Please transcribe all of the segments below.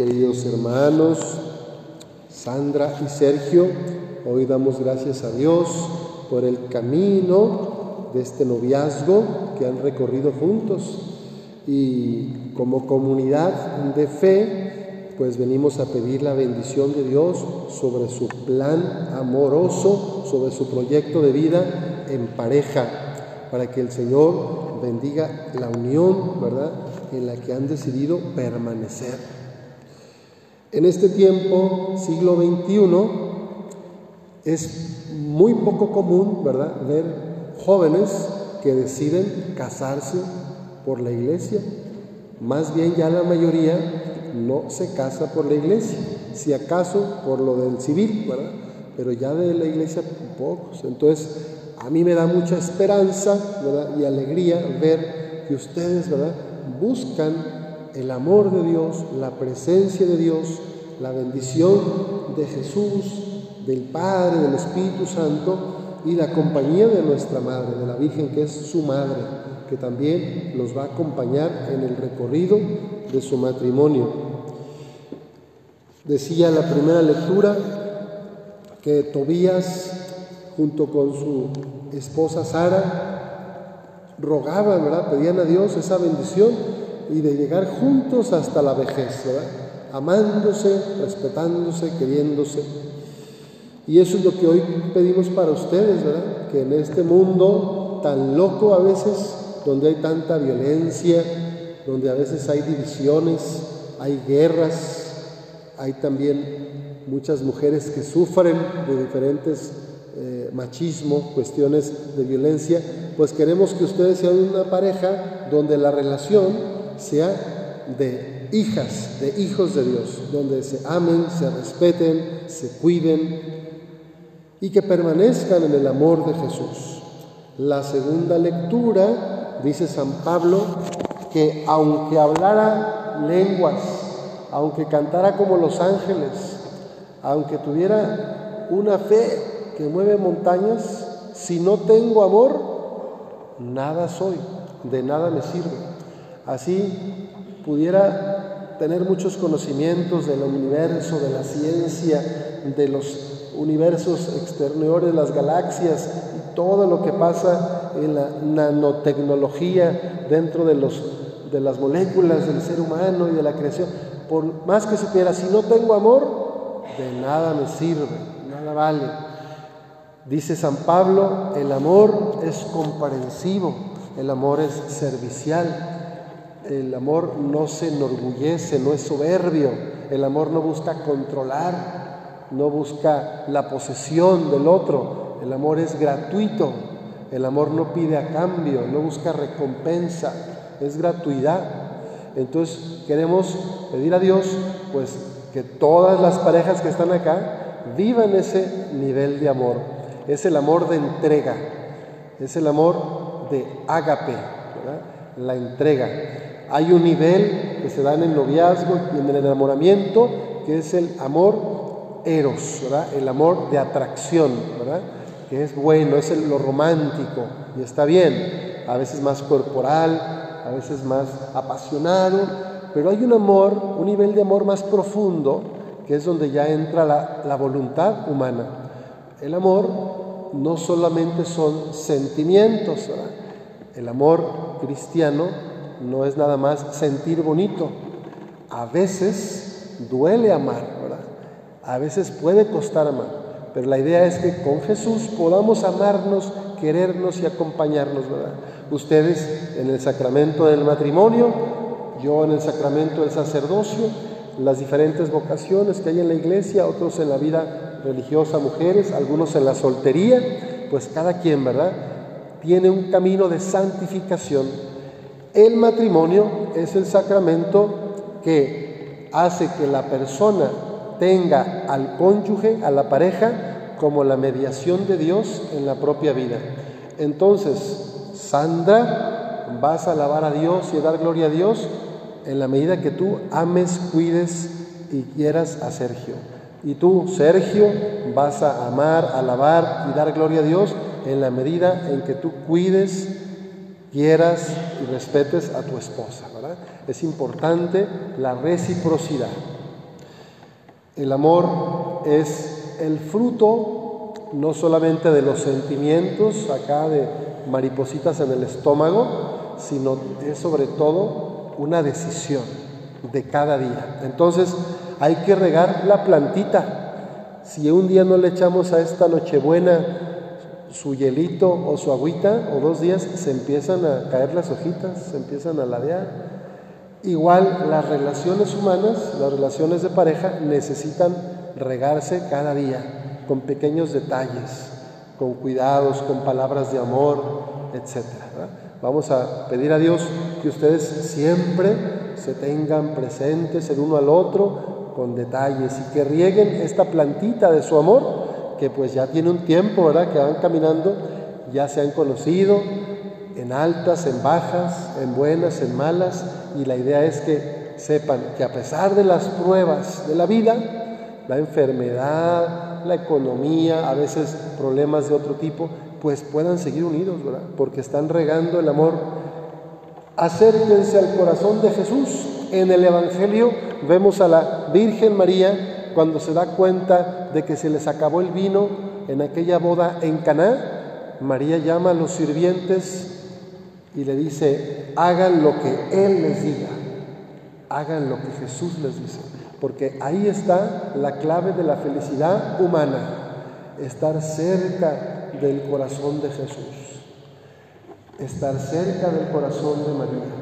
Queridos hermanos, Sandra y Sergio, hoy damos gracias a Dios por el camino de este noviazgo que han recorrido juntos y como comunidad de fe, pues venimos a pedir la bendición de Dios sobre su plan amoroso, sobre su proyecto de vida en pareja, para que el Señor bendiga la unión, ¿verdad?, en la que han decidido permanecer. En este tiempo, siglo XXI, es muy poco común, ¿verdad?, ver jóvenes que deciden casarse por la iglesia. Más bien ya la mayoría no se casa por la iglesia, si acaso por lo del civil, ¿verdad? Pero ya de la iglesia pocos. Entonces, a mí me da mucha esperanza y alegría ver que ustedes, ¿verdad? Buscan el amor de Dios, la presencia de Dios, la bendición de Jesús, del Padre, del Espíritu Santo y la compañía de nuestra Madre, de la Virgen que es su Madre que también los va a acompañar en el recorrido de su matrimonio. Decía la primera lectura que Tobías, junto con su esposa Sara, rogaban, ¿verdad? Pedían a Dios esa bendición y de llegar juntos hasta la vejez, ¿verdad? Amándose, respetándose, queriéndose. Y eso es lo que hoy pedimos para ustedes, ¿verdad? Que en este mundo tan loco a veces donde hay tanta violencia, donde a veces hay divisiones, hay guerras, hay también muchas mujeres que sufren de diferentes eh, machismo, cuestiones de violencia, pues queremos que ustedes sean una pareja donde la relación sea de hijas, de hijos de Dios, donde se amen, se respeten, se cuiden y que permanezcan en el amor de Jesús. La segunda lectura dice San Pablo que aunque hablara lenguas, aunque cantara como los ángeles, aunque tuviera una fe que mueve montañas, si no tengo amor, nada soy, de nada me sirve. Así pudiera tener muchos conocimientos del universo, de la ciencia, de los universos exteriores, las galaxias todo lo que pasa en la nanotecnología dentro de, los, de las moléculas del ser humano y de la creación, por más que supiera, si no tengo amor, de nada me sirve, nada vale. Dice San Pablo, el amor es comprensivo, el amor es servicial, el amor no se enorgullece, no es soberbio, el amor no busca controlar, no busca la posesión del otro, el amor es gratuito, el amor no pide a cambio, no busca recompensa, es gratuidad. Entonces queremos pedir a Dios pues que todas las parejas que están acá vivan ese nivel de amor. Es el amor de entrega, es el amor de ágape, la entrega. Hay un nivel que se da en el noviazgo y en el enamoramiento que es el amor eros, el amor de atracción, ¿verdad? que es bueno, es lo romántico y está bien, a veces más corporal, a veces más apasionado, pero hay un amor, un nivel de amor más profundo, que es donde ya entra la, voluntad humana. El amor no solamente son sentimientos, el amor cristiano no es nada más sentir bonito, a veces duele amar, a veces puede costar amar. Pero la idea es que con Jesús podamos amarnos, querernos y acompañarnos, ¿verdad? Ustedes en el sacramento del matrimonio, yo en el sacramento del sacerdocio, las diferentes vocaciones que hay en la iglesia, otros en la vida religiosa, mujeres, algunos en la soltería, pues cada quien, ¿verdad? Tiene un camino de santificación. El matrimonio es el sacramento que hace que la persona tenga al cónyuge, a la pareja, como la mediación de Dios en la propia vida. Entonces, Sandra, vas a alabar a Dios y a dar gloria a Dios en la medida que tú ames, cuides y quieras a Sergio. Y tú, Sergio, vas a amar, alabar y dar gloria a Dios en la medida en que tú cuides, quieras y respetes a tu esposa. ¿verdad? Es importante la reciprocidad. El amor es el fruto no solamente de los sentimientos acá de maripositas en el estómago, sino es sobre todo una decisión de cada día. Entonces hay que regar la plantita. Si un día no le echamos a esta nochebuena su hielito o su agüita, o dos días, se empiezan a caer las hojitas, se empiezan a ladear. Igual las relaciones humanas, las relaciones de pareja, necesitan regarse cada día con pequeños detalles, con cuidados, con palabras de amor, etc. Vamos a pedir a Dios que ustedes siempre se tengan presentes el uno al otro con detalles y que rieguen esta plantita de su amor, que pues ya tiene un tiempo, ¿verdad? Que van caminando, ya se han conocido en altas, en bajas, en buenas, en malas, y la idea es que sepan que a pesar de las pruebas de la vida, la enfermedad, la economía, a veces problemas de otro tipo, pues puedan seguir unidos, ¿verdad? Porque están regando el amor. Acérquense al corazón de Jesús. En el Evangelio vemos a la Virgen María cuando se da cuenta de que se les acabó el vino en aquella boda en Caná. María llama a los sirvientes y le dice, hagan lo que Él les diga, hagan lo que Jesús les dice, porque ahí está la clave de la felicidad humana, estar cerca del corazón de Jesús, estar cerca del corazón de María.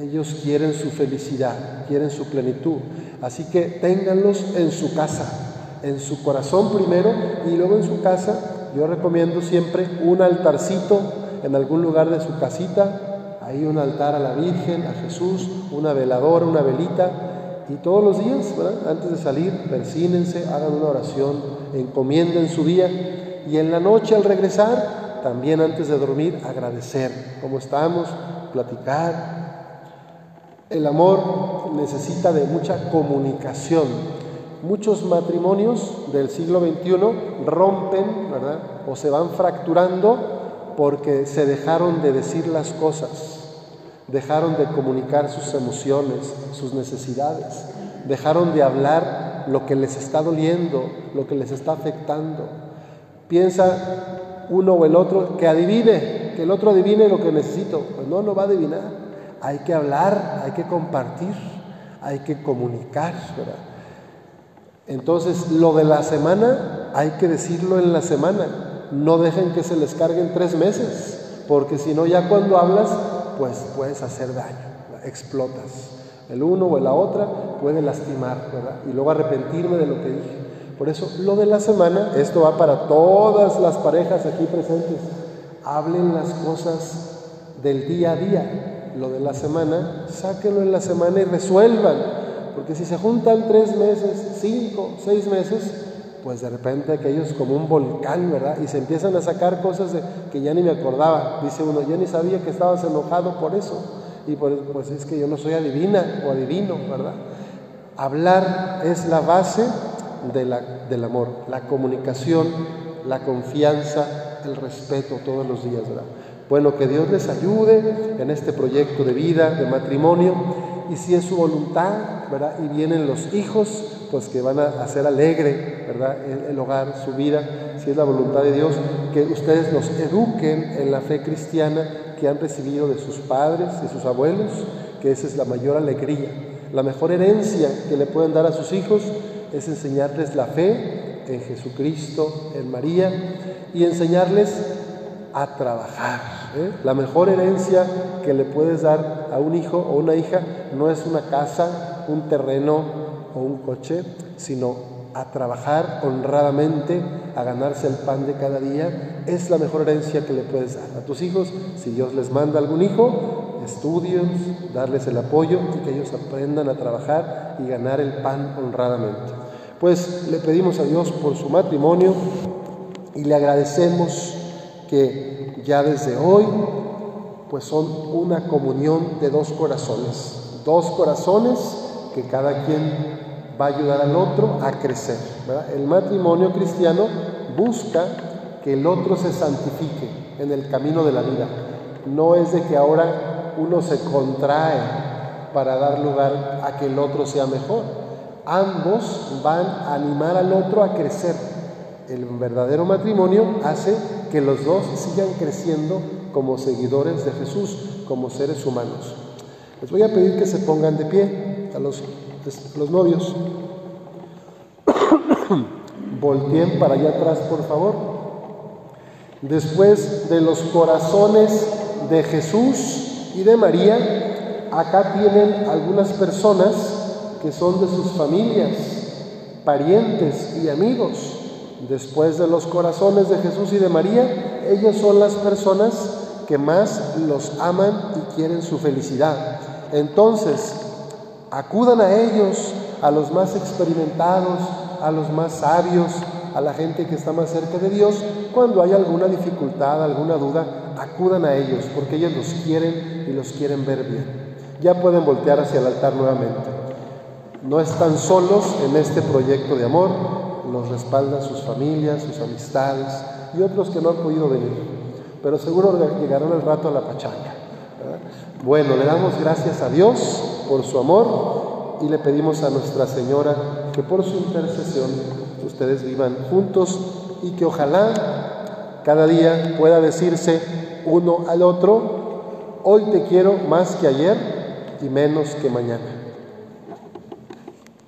Ellos quieren su felicidad, quieren su plenitud. Así que ténganlos en su casa, en su corazón primero y luego en su casa. Yo recomiendo siempre un altarcito en algún lugar de su casita, ahí un altar a la Virgen, a Jesús, una veladora, una velita. Y todos los días, antes de salir, persínense, hagan una oración, encomienden su día y en la noche al regresar, también antes de dormir, agradecer cómo estamos, platicar. El amor necesita de mucha comunicación. Muchos matrimonios del siglo XXI rompen, ¿verdad? O se van fracturando porque se dejaron de decir las cosas, dejaron de comunicar sus emociones, sus necesidades, dejaron de hablar lo que les está doliendo, lo que les está afectando piensa uno o el otro que adivine, que el otro adivine lo que necesito. Pues no, no va a adivinar. Hay que hablar, hay que compartir, hay que comunicar. Entonces, lo de la semana hay que decirlo en la semana. No dejen que se les carguen tres meses, porque si no, ya cuando hablas, pues puedes hacer daño, explotas. El uno o la otra puede lastimar, ¿verdad? Y luego arrepentirme de lo que dije. Por eso, lo de la semana, esto va para todas las parejas aquí presentes. Hablen las cosas del día a día. Lo de la semana, sáquenlo en la semana y resuelvan. Porque si se juntan tres meses, cinco, seis meses, pues de repente aquellos como un volcán, ¿verdad? Y se empiezan a sacar cosas de, que ya ni me acordaba. Dice uno, ya ni sabía que estabas enojado por eso. Y pues es que yo no soy adivina o adivino, ¿verdad? Hablar es la base del amor, la comunicación, la confianza, el respeto todos los días. ¿verdad? Bueno, que Dios les ayude en este proyecto de vida, de matrimonio, y si es su voluntad, ¿verdad? Y vienen los hijos, pues que van a hacer alegre, ¿verdad? El, hogar, su vida, si es la voluntad de Dios, que ustedes los eduquen en la fe cristiana que han recibido de sus padres, de sus abuelos, que esa es la mayor alegría, la mejor herencia que le pueden dar a sus hijos es enseñarles la fe en Jesucristo, en María, y enseñarles a trabajar. ¿Eh? La mejor herencia que le puedes dar a un hijo o una hija no es una casa, un terreno o un coche, sino a trabajar honradamente, a ganarse el pan de cada día, es la mejor herencia que le puedes dar a tus hijos. Si Dios les manda algún hijo, estudios, darles el apoyo y que ellos aprendan a trabajar y ganar el pan honradamente. Pues le pedimos a Dios por su matrimonio y le agradecemos que ya desde hoy pues son una comunión de dos corazones, dos corazones que cada quien va a ayudar al otro a crecer. El matrimonio cristiano busca que el otro se santifique en el camino de la vida. No es de que ahora uno se contrae para dar lugar a que el otro sea mejor. Ambos van a animar al otro a crecer. El verdadero matrimonio hace que los dos sigan creciendo como seguidores de Jesús, como seres humanos. Les voy a pedir que se pongan de pie a los, los novios. Volteen para allá atrás, por favor. Después de los corazones de Jesús y de María, acá tienen algunas personas que son de sus familias, parientes y amigos. Después de los corazones de Jesús y de María, ellos son las personas que más los aman y quieren su felicidad. Entonces, acudan a ellos, a los más experimentados, a los más sabios, a la gente que está más cerca de Dios, cuando hay alguna dificultad, alguna duda, acudan a ellos, porque ellos los quieren y los quieren ver bien. Ya pueden voltear hacia el altar nuevamente. No están solos en este proyecto de amor, los respaldan sus familias, sus amistades y otros que no han podido venir, pero seguro llegarán al rato a la pachanga. Bueno, le damos gracias a Dios por su amor y le pedimos a Nuestra Señora que por su intercesión ustedes vivan juntos y que ojalá cada día pueda decirse uno al otro, hoy te quiero más que ayer y menos que mañana.